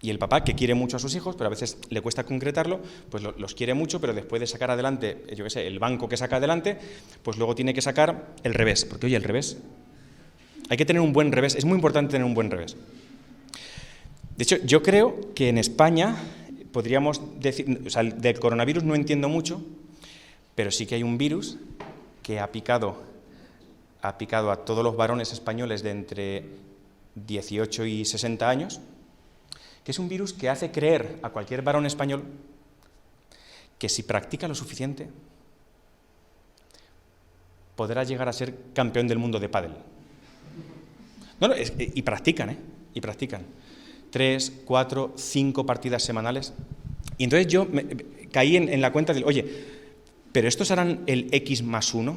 Y el papá, que quiere mucho a sus hijos, pero a veces le cuesta concretarlo, pues los quiere mucho, pero después de sacar adelante, yo qué sé, el banco que saca adelante, pues luego tiene que sacar el revés. Porque, oye, el revés. Hay que tener un buen revés. Es muy importante tener un buen revés. De hecho, yo creo que en España podríamos decir, o sea, del coronavirus no entiendo mucho, pero sí que hay un virus que ha picado, ha picado a todos los varones españoles de entre 18 y 60 años, que es un virus que hace creer a cualquier varón español que si practica lo suficiente, podrá llegar a ser campeón del mundo de pádel. No, y practican, ¿eh? Y practican tres, cuatro, cinco partidas semanales. Y entonces yo caí en, la cuenta del, oye, pero estos harán el X más uno.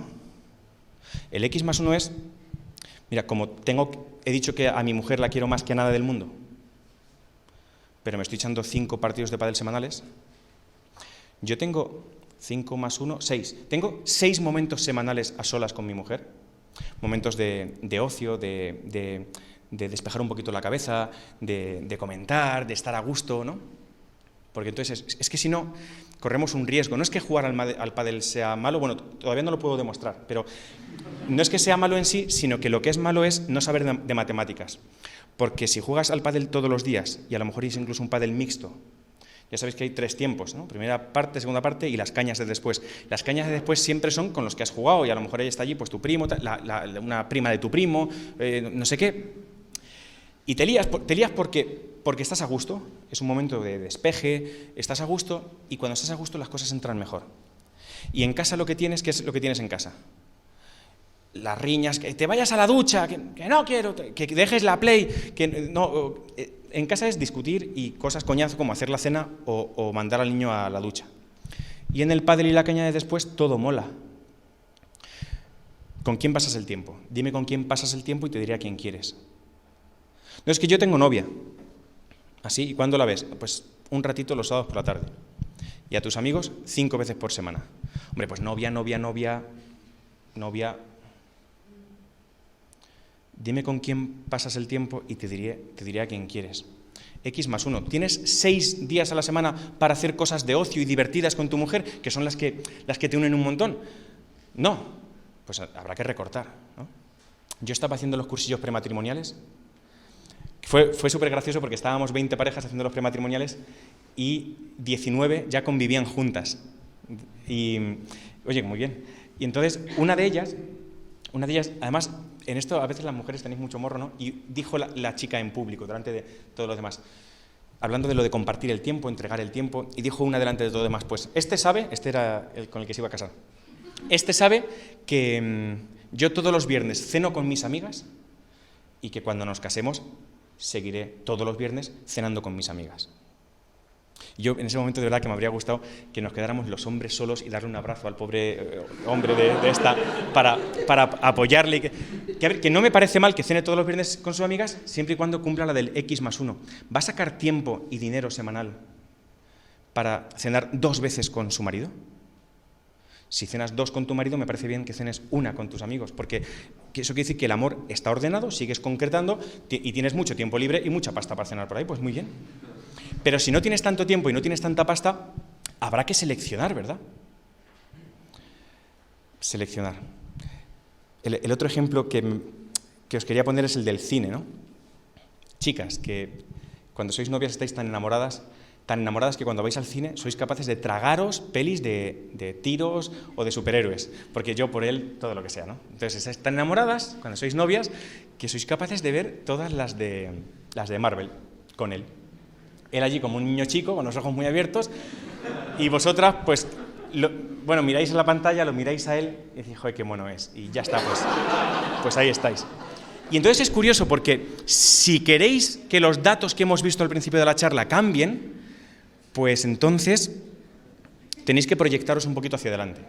El X más uno es, mira, como tengo, he dicho que a mi mujer la quiero más que a nada del mundo, pero me estoy echando cinco partidos de pádel semanales, yo tengo cinco más uno, seis. Tengo seis momentos semanales a solas con mi mujer, momentos de, ocio, de de despejar un poquito la cabeza, de, comentar, de estar a gusto, ¿no? Porque entonces es, que si no, corremos un riesgo. No es que jugar al, al pádel sea malo, bueno, todavía no lo puedo demostrar, pero no es que sea malo en sí, sino que lo que es malo es no saber de, matemáticas. Porque si juegas al pádel todos los días, y a lo mejor es incluso un pádel mixto, ya sabéis que hay tres tiempos, ¿no? Primera parte, segunda parte y las cañas de después. Las cañas de después siempre son con los que has jugado y a lo mejor ella está allí, pues tu primo, una prima de tu primo, eh, no sé qué. Y te lías, porque estás a gusto, es un momento de despeje, estás a gusto y cuando estás a gusto las cosas entran mejor. Y en casa lo que tienes, ¿qué es lo que tienes en casa? Las riñas, que te vayas a la ducha, que, no quiero, que dejes la play, que no, eh, en casa es discutir y cosas coñazo como hacer la cena o, o mandar al niño a la ducha. Y en el padre y la caña de después todo mola. ¿Con quién pasas el tiempo? Dime con quién pasas el tiempo y te diré a quién quieres. No es que yo tengo novia. Así, ¿y cuándo la ves? Pues un ratito los sábados por la tarde. Y a tus amigos cinco veces por semana. Hombre, pues novia, novia, novia, novia. Dime con quién pasas el tiempo y te diré, te diré a quién quieres. X más uno. ¿Tienes seis días a la semana para hacer cosas de ocio y divertidas con tu mujer, que son las que, las que te unen un montón? No. Pues habrá que recortar. Yo estaba haciendo los cursillos prematrimoniales fue, fue súper gracioso porque estábamos 20 parejas haciendo los prematrimoniales y 19 ya convivían juntas. Y, oye, muy bien. Y entonces, una de ellas, una de ellas, además, en esto a veces las mujeres tenéis mucho morro, ¿no? Y dijo la, chica en público, delante de todos los demás, hablando de lo de compartir el tiempo, entregar el tiempo, y dijo una delante de todo los demás, pues, este sabe, este era el con el que se iba a casar, este sabe que mm, yo todos los viernes ceno con mis amigas y que cuando nos casemos seguiré todos los viernes cenando con mis amigas. Yo en ese momento de verdad que me habría gustado que nos quedáramos los hombres solos y darle un abrazo al pobre eh, hombre de, esta para, para apoyarle. Que, que, no me parece mal que cene todos los viernes con sus amigas siempre y cuando cumpla la del X más uno. ¿Va a sacar tiempo y dinero semanal para cenar dos veces con su marido? Si cenas dos con tu marido, me parece bien que cenes una con tus amigos, porque eso quiere decir que el amor está ordenado, sigues concretando y tienes mucho tiempo libre y mucha pasta para cenar por ahí, pues muy bien. Pero si no tienes tanto tiempo y no tienes tanta pasta, habrá que seleccionar, ¿verdad? Seleccionar. El, otro ejemplo que, que os quería poner es el del cine, ¿no? Chicas, que cuando sois novias estáis tan enamoradas tan enamoradas que cuando vais al cine sois capaces de tragaros pelis de, tiros o de superhéroes, porque yo por él todo lo que sea, ¿no? Entonces estáis tan enamoradas cuando sois novias que sois capaces de ver todas las de, las de Marvel con él. Él allí como un niño chico, con los ojos muy abiertos, y vosotras pues bueno, miráis a la pantalla, lo miráis a él y decís, joder, qué mono es. Y ya está, pues, pues ahí estáis. Y entonces es curioso porque si queréis que los datos que hemos visto al principio de la charla cambien, pues entonces tenéis que proyectaros un poquito hacia adelante.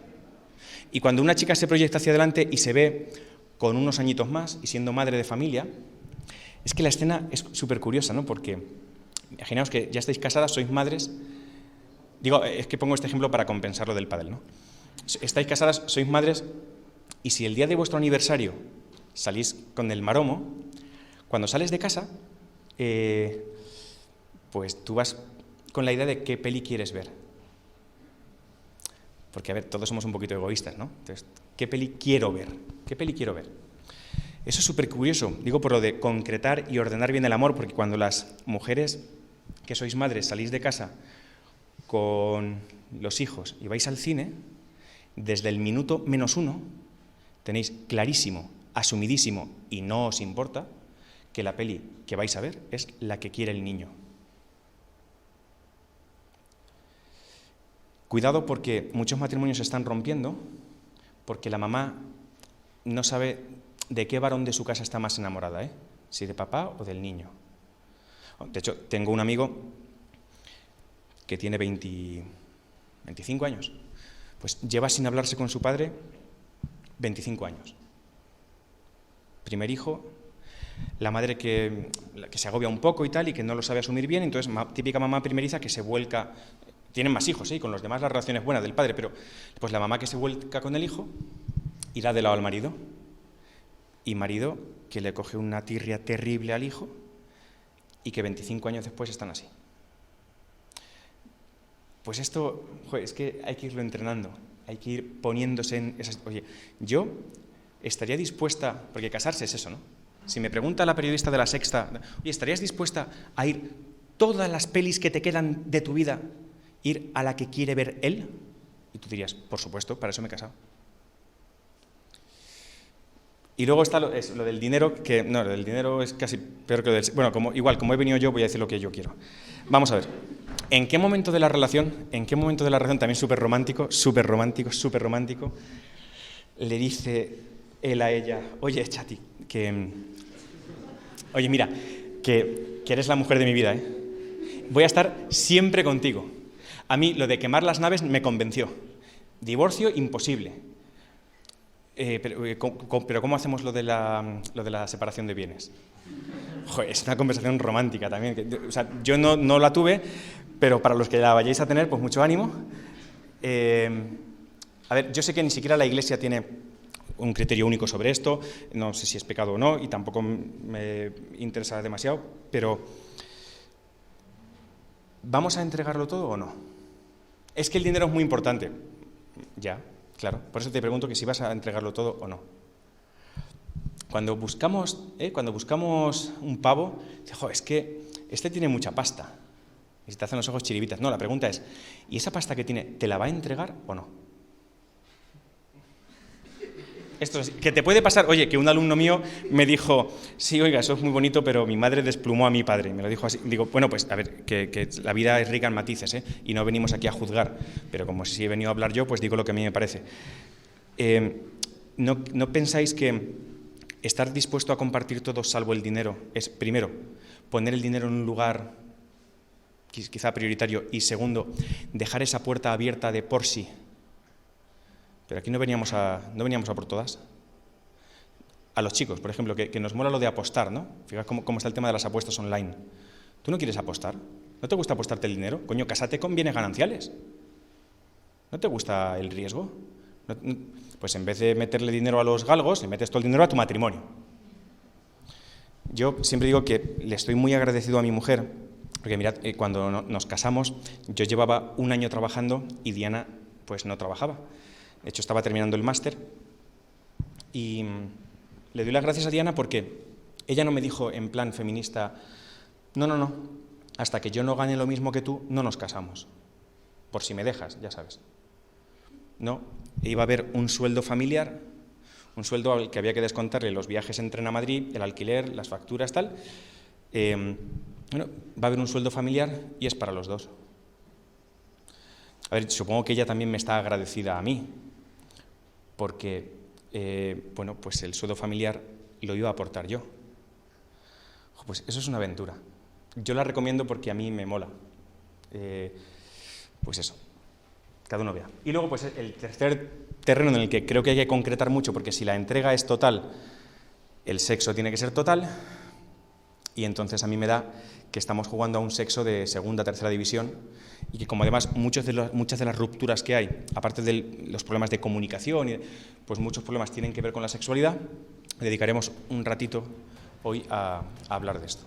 Y cuando una chica se proyecta hacia adelante y se ve con unos añitos más y siendo madre de familia, es que la escena es súper curiosa, ¿no? Porque imaginaos que ya estáis casadas, sois madres. Digo, es que pongo este ejemplo para compensar lo del padre, ¿no? Estáis casadas, sois madres Y si el día de vuestro aniversario salís con el maromo, cuando sales de casa, eh, pues tú vas con la idea de qué peli quieres ver. Porque, a ver, todos somos un poquito egoístas, ¿no? Entonces, ¿qué peli quiero ver? ¿Qué peli quiero ver? Eso es súper curioso, digo por lo de concretar y ordenar bien el amor, porque cuando las mujeres que sois madres salís de casa con los hijos y vais al cine, desde el minuto menos uno tenéis clarísimo, asumidísimo y no os importa que la peli que vais a ver es la que quiere el niño. Cuidado porque muchos matrimonios se están rompiendo porque la mamá no sabe de qué varón de su casa está más enamorada, ¿eh? si de papá o del niño. De hecho, tengo un amigo que tiene 25 años, pues lleva sin hablarse con su padre 25 años. Primer hijo, la madre que, que, se agobia un poco y tal y que no lo sabe asumir bien, entonces típica mamá primeriza que se vuelca tienen más hijos, ¿sí? con los demás la relación es buena del padre, pero pues la mamá que se vuelca con el hijo irá de lado al marido. Y marido que le coge una tirria terrible al hijo y que 25 años después están así. Pues esto, es que hay que irlo entrenando, hay que ir poniéndose en esas... Oye, yo estaría dispuesta, porque casarse es eso, ¿no? Si me pregunta la periodista de la Sexta, oye, ¿estarías dispuesta a ir todas las pelis que te quedan de tu vida ir a la que quiere ver él? Y tú dirías, por supuesto, para eso me he casado. Y luego está lo, del dinero, que no, lo del dinero es casi peor que lo del... Bueno, como, igual, como he venido yo, voy a decir lo que yo quiero. Vamos a ver. ¿En qué momento de la relación, en qué momento de la relación, también súper romántico, súper romántico, súper romántico, le dice él a ella, oye, Chati, que... Oye, mira, que, que eres la mujer de mi vida, ¿eh? Voy a estar siempre contigo. A mí lo de quemar las naves me convenció. Divorcio imposible. Eh, eh, pero, ¿cómo hacemos lo de la, separación de bienes? es una conversación romántica también. O sea, yo no, no, la tuve, pero para los que la vayáis a tener, pues mucho ánimo. Eh, a ver, yo sé que ni siquiera la Iglesia tiene un criterio único sobre esto, no sé si es pecado o no, y tampoco me interesa demasiado, pero ¿vamos a entregarlo todo o no? Es que el dinero es muy importante. Ya, claro. Por eso te pregunto que si vas a entregarlo todo o no. Cuando buscamos, ¿eh? Cuando buscamos un pavo, es que este tiene mucha pasta. Y se te hacen los ojos chiribitas. No, la pregunta es, ¿y esa pasta que tiene, te la va a entregar o no? Que te puede pasar, oye, que un alumno mío me dijo, sí, oiga, eso es muy bonito, pero mi madre desplumó a mi padre. Me lo dijo así. Digo, bueno, pues a ver, que, la vida es rica en matices, ¿eh? Y no venimos aquí a juzgar. Pero como si he venido a hablar yo, pues digo lo que a mí me parece. Eh, ¿no, ¿No pensáis que estar dispuesto a compartir todo salvo el dinero es, primero, poner el dinero en un lugar quizá prioritario y segundo, dejar esa puerta abierta de por sí pero aquí no veníamos a, no veníamos a por todas. A los chicos, por ejemplo, que, nos mola lo de apostar, ¿no? Fíjate cómo, cómo, está el tema de las apuestas online. ¿Tú no quieres apostar? ¿No te gusta apostarte el dinero? Coño, casate con bienes gananciales. ¿No te gusta el riesgo? pues en vez de meterle dinero a los galgos, le metes todo el dinero a tu matrimonio. Yo siempre digo que le estoy muy agradecido a mi mujer, porque mirad, eh, cuando nos casamos, yo llevaba un año trabajando y Diana pues no trabajaba. De hecho, estaba terminando el máster y le doy las gracias a Diana porque ella no me dijo en plan feminista, no, no, no, hasta que yo no gane lo mismo que tú, no nos casamos. Por si me dejas, ya sabes. No, iba a haber un sueldo familiar, un sueldo al que había que descontarle los viajes en tren a Madrid, el alquiler, las facturas, tal. Em, bueno, va a haber un sueldo familiar y es para los dos. A ver, supongo que ella también me está agradecida a mí, porque eh, bueno, pues el sueldo familiar lo iba a aportar yo. Pues eso es una aventura. Yo la recomiendo porque a mí me mola. Eh, pues eso, cada uno vea. Y luego, pues el tercer terreno en el que creo que hay que concretar mucho, porque si la entrega es total, el sexo tiene que ser total, y entonces a mí me da que estamos jugando a un sexo de segunda, tercera división y que como además muchos de muchas de las rupturas que hay, aparte de los problemas de comunicación, pues muchos problemas tienen que ver con la sexualidad, dedicaremos un ratito hoy a, a hablar de esto.